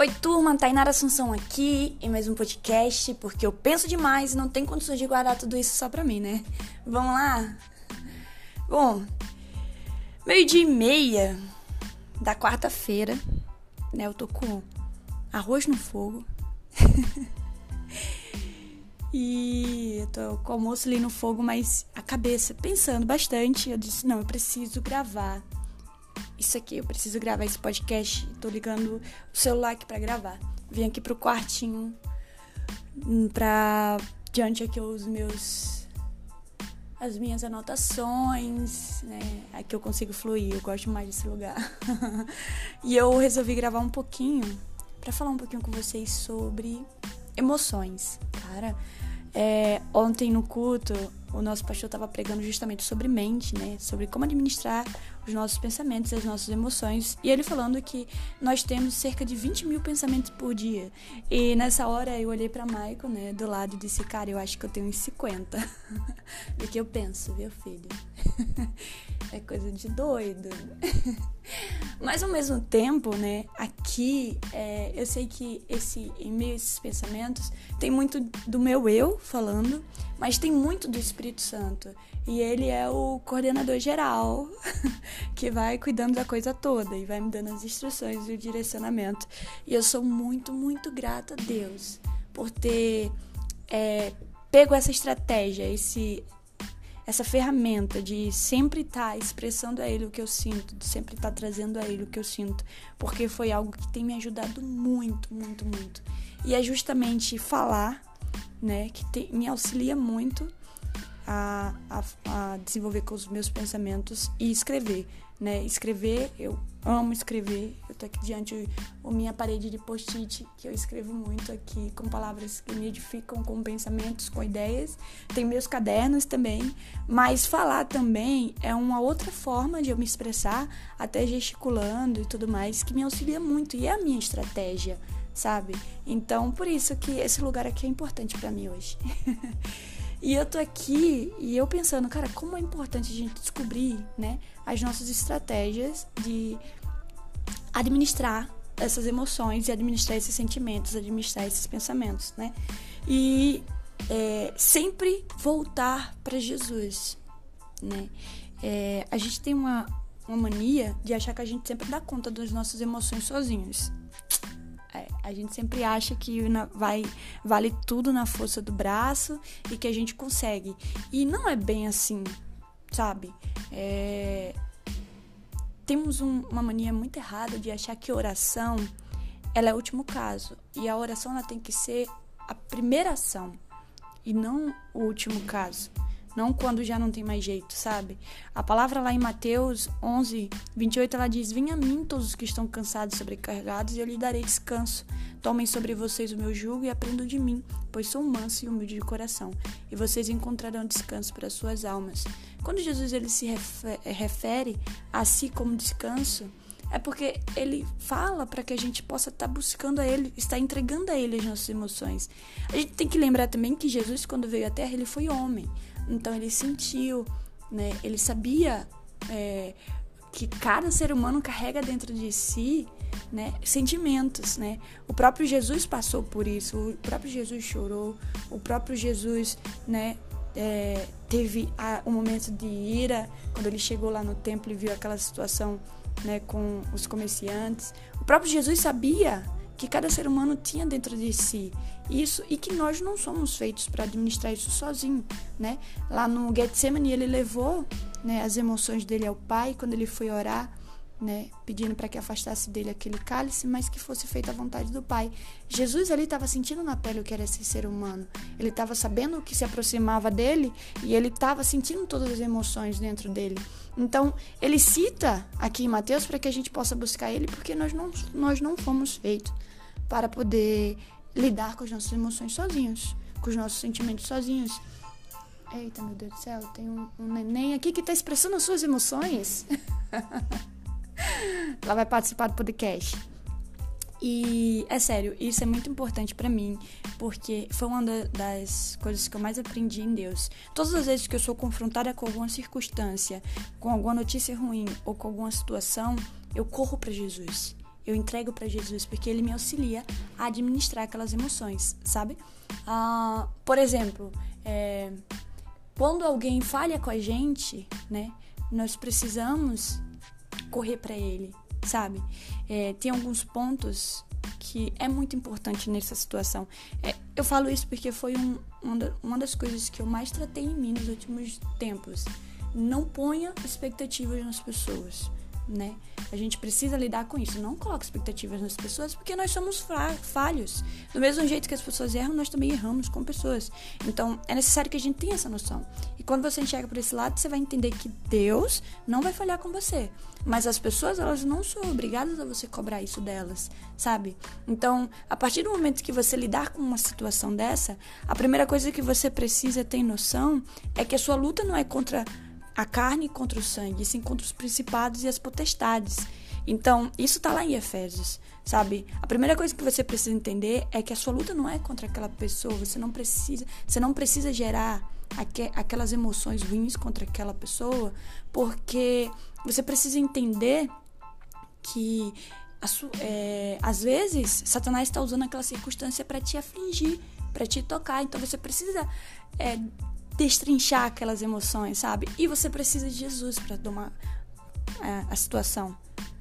Oi, turma, Tainara Assunção aqui em mais um podcast, porque eu penso demais e não tenho condições de guardar tudo isso só pra mim, né? Vamos lá? Bom, meio-dia e meia da quarta-feira, né? Eu tô com arroz no fogo. e eu tô com o almoço ali no fogo, mas a cabeça pensando bastante. Eu disse: não, eu preciso gravar isso aqui, eu preciso gravar esse podcast. Tô ligando o celular aqui pra gravar. Vim aqui pro quartinho hum, pra diante aqui os meus as minhas anotações, né? Aqui eu consigo fluir, eu gosto mais desse lugar. e eu resolvi gravar um pouquinho para falar um pouquinho com vocês sobre emoções. Cara, é, ontem no culto o nosso pastor estava pregando justamente sobre mente, né? Sobre como administrar os nossos pensamentos, as nossas emoções. E ele falando que nós temos cerca de 20 mil pensamentos por dia. E nessa hora eu olhei para Michael, né, do lado e disse, cara, eu acho que eu tenho uns 50. do que eu penso, viu, filho? é coisa de doido. Mas ao mesmo tempo, né, aqui é, eu sei que esse, em meio a esses pensamentos, tem muito do meu eu falando, mas tem muito do Espírito Santo. E ele é o coordenador geral que vai cuidando da coisa toda e vai me dando as instruções e o direcionamento. E eu sou muito, muito grata a Deus por ter é, pego essa estratégia, esse essa ferramenta de sempre estar tá expressando a ele o que eu sinto, de sempre estar tá trazendo a ele o que eu sinto, porque foi algo que tem me ajudado muito, muito, muito. E é justamente falar, né, que te, me auxilia muito a, a, a desenvolver com os meus pensamentos e escrever né? Escrever, eu amo escrever. Eu tô aqui diante da minha parede de post-it, que eu escrevo muito aqui com palavras que me edificam, com pensamentos, com ideias. Tem meus cadernos também, mas falar também é uma outra forma de eu me expressar, até gesticulando e tudo mais, que me auxilia muito e é a minha estratégia, sabe? Então, por isso que esse lugar aqui é importante para mim hoje. E eu tô aqui e eu pensando, cara, como é importante a gente descobrir, né, as nossas estratégias de administrar essas emoções e administrar esses sentimentos, administrar esses pensamentos, né? E é, sempre voltar para Jesus, né? É, a gente tem uma, uma mania de achar que a gente sempre dá conta das nossas emoções sozinhos. A gente sempre acha que vai vale tudo na força do braço e que a gente consegue. E não é bem assim, sabe? É... Temos um, uma mania muito errada de achar que oração ela é o último caso. E a oração ela tem que ser a primeira ação e não o último caso não quando já não tem mais jeito, sabe? A palavra lá em Mateus 11, 28, ela diz: Venha a mim todos os que estão cansados e sobrecarregados, e eu lhes darei descanso. Tomem sobre vocês o meu jugo e aprendam de mim, pois sou manso e humilde de coração, e vocês encontrarão descanso para suas almas. Quando Jesus ele se refere a si como descanso, é porque ele fala para que a gente possa estar tá buscando a ele, estar entregando a ele as nossas emoções. A gente tem que lembrar também que Jesus, quando veio à Terra, ele foi homem. Então ele sentiu, né? Ele sabia é, que cada ser humano carrega dentro de si, né? Sentimentos, né? O próprio Jesus passou por isso. O próprio Jesus chorou. O próprio Jesus, né? É, teve a, um momento de ira quando ele chegou lá no templo e viu aquela situação né, com os comerciantes. O próprio Jesus sabia que cada ser humano tinha dentro de si isso e que nós não somos feitos para administrar isso sozinho, né? Lá no Getsemane ele levou né, as emoções dele ao Pai quando ele foi orar, né, pedindo para que afastasse dele aquele cálice, mas que fosse feita a vontade do Pai. Jesus ali estava sentindo na pele o que era esse ser humano. Ele estava sabendo o que se aproximava dele e ele estava sentindo todas as emoções dentro dele. Então, ele cita aqui em Mateus para que a gente possa buscar ele, porque nós não, nós não fomos feitos para poder lidar com as nossas emoções sozinhos, com os nossos sentimentos sozinhos. Eita, meu Deus do céu, tem um, um neném aqui que está expressando as suas emoções. Ela vai participar do podcast. E é sério, isso é muito importante para mim, porque foi uma das coisas que eu mais aprendi em Deus. Todas as vezes que eu sou confrontada com alguma circunstância, com alguma notícia ruim ou com alguma situação, eu corro para Jesus eu entrego para Jesus, porque ele me auxilia a administrar aquelas emoções, sabe? Ah, por exemplo, é, quando alguém falha com a gente, né, nós precisamos correr para ele, sabe? É, tem alguns pontos que é muito importante nessa situação. É, eu falo isso porque foi um, uma das coisas que eu mais tratei em mim nos últimos tempos. Não ponha expectativas nas pessoas né? A gente precisa lidar com isso. Não coloque expectativas nas pessoas, porque nós somos falhos. Do mesmo jeito que as pessoas erram, nós também erramos com pessoas. Então, é necessário que a gente tenha essa noção. E quando você enxerga por esse lado, você vai entender que Deus não vai falhar com você. Mas as pessoas, elas não são obrigadas a você cobrar isso delas, sabe? Então, a partir do momento que você lidar com uma situação dessa, a primeira coisa que você precisa ter noção é que a sua luta não é contra a carne contra o sangue, sim contra os principados e as potestades. Então, isso está lá em Efésios, sabe? A primeira coisa que você precisa entender é que a sua luta não é contra aquela pessoa, você não precisa, você não precisa gerar aqu aquelas emoções ruins contra aquela pessoa, porque você precisa entender que é, às vezes Satanás está usando aquela circunstância para te afligir, para te tocar. Então você precisa é, destrinchar aquelas emoções, sabe? E você precisa de Jesus para tomar é, a situação,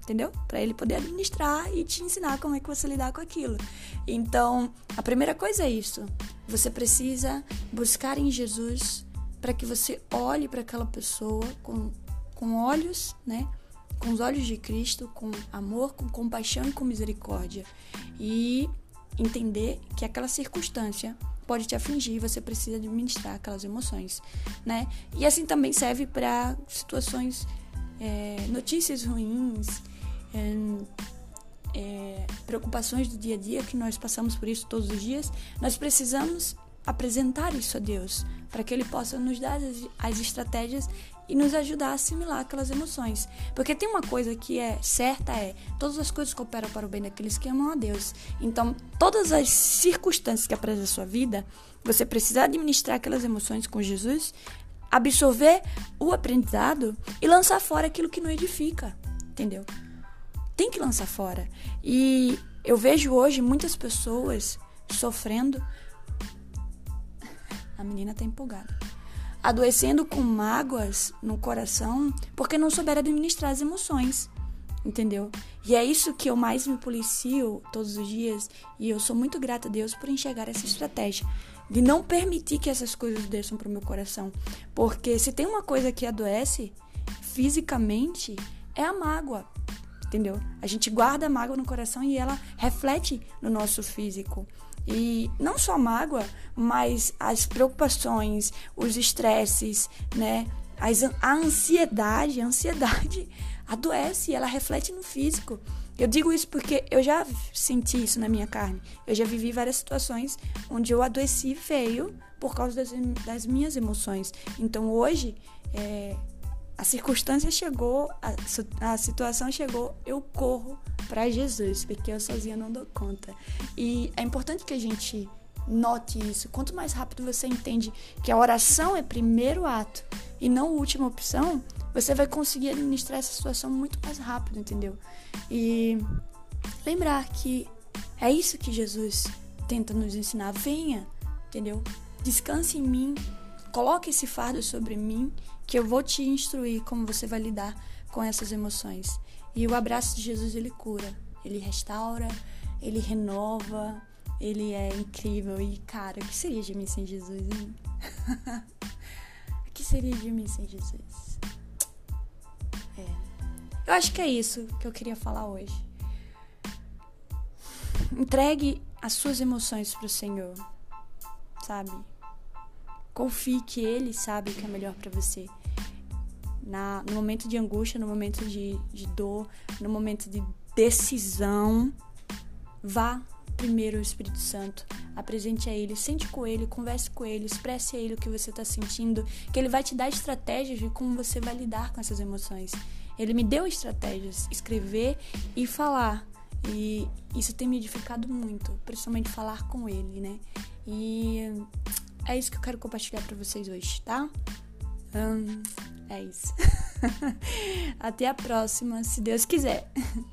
entendeu? Para ele poder administrar e te ensinar como é que você lidar com aquilo. Então, a primeira coisa é isso. Você precisa buscar em Jesus para que você olhe para aquela pessoa com, com olhos, né? Com os olhos de Cristo, com amor, com compaixão e com misericórdia. E entender que aquela circunstância pode te afligir você precisa administrar aquelas emoções, né? E assim também serve para situações, é, notícias ruins, é, é, preocupações do dia a dia, que nós passamos por isso todos os dias. Nós precisamos apresentar isso a Deus, para que Ele possa nos dar as, as estratégias e nos ajudar a assimilar aquelas emoções. Porque tem uma coisa que é certa é, todas as coisas cooperam para o bem daqueles que amam a Deus. Então, todas as circunstâncias que aparecem na sua vida, você precisa administrar aquelas emoções com Jesus, absorver o aprendizado e lançar fora aquilo que não edifica, entendeu? Tem que lançar fora. E eu vejo hoje muitas pessoas sofrendo. A menina tá empolgada adoecendo com mágoas no coração porque não souber administrar as emoções, entendeu? E é isso que eu mais me policio todos os dias e eu sou muito grata a Deus por enxergar essa estratégia de não permitir que essas coisas desçam para o meu coração, porque se tem uma coisa que adoece fisicamente é a mágoa, entendeu? A gente guarda a mágoa no coração e ela reflete no nosso físico. E não só a mágoa, mas as preocupações, os estresses, né? As, a ansiedade, a ansiedade adoece, ela reflete no físico. Eu digo isso porque eu já senti isso na minha carne. Eu já vivi várias situações onde eu adoeci feio por causa das, das minhas emoções. Então hoje, é, a circunstância chegou, a, a situação chegou, eu corro para Jesus, porque eu sozinha não dou conta. E é importante que a gente note isso. Quanto mais rápido você entende que a oração é primeiro ato e não última opção, você vai conseguir administrar essa situação muito mais rápido, entendeu? E lembrar que é isso que Jesus tenta nos ensinar. Venha, entendeu? Descanse em mim, coloque esse fardo sobre mim que eu vou te instruir como você vai lidar com essas emoções. E o abraço de Jesus ele cura, ele restaura, ele renova, ele é incrível. E cara, o que seria de mim sem Jesus, hein? o que seria de mim sem Jesus? É. Eu acho que é isso que eu queria falar hoje. Entregue as suas emoções para o Senhor, sabe? Confie que Ele sabe o que é melhor para você na, no momento de angústia, no momento de, de dor, no momento de decisão, vá primeiro ao Espírito Santo, apresente a Ele, sente com Ele, converse com Ele, expresse a Ele o que você está sentindo, que Ele vai te dar estratégias de como você vai lidar com essas emoções. Ele me deu estratégias, escrever e falar. E isso tem me edificado muito, principalmente falar com Ele, né? E é isso que eu quero compartilhar para vocês hoje, tá? Um, é isso. Até a próxima, se Deus quiser.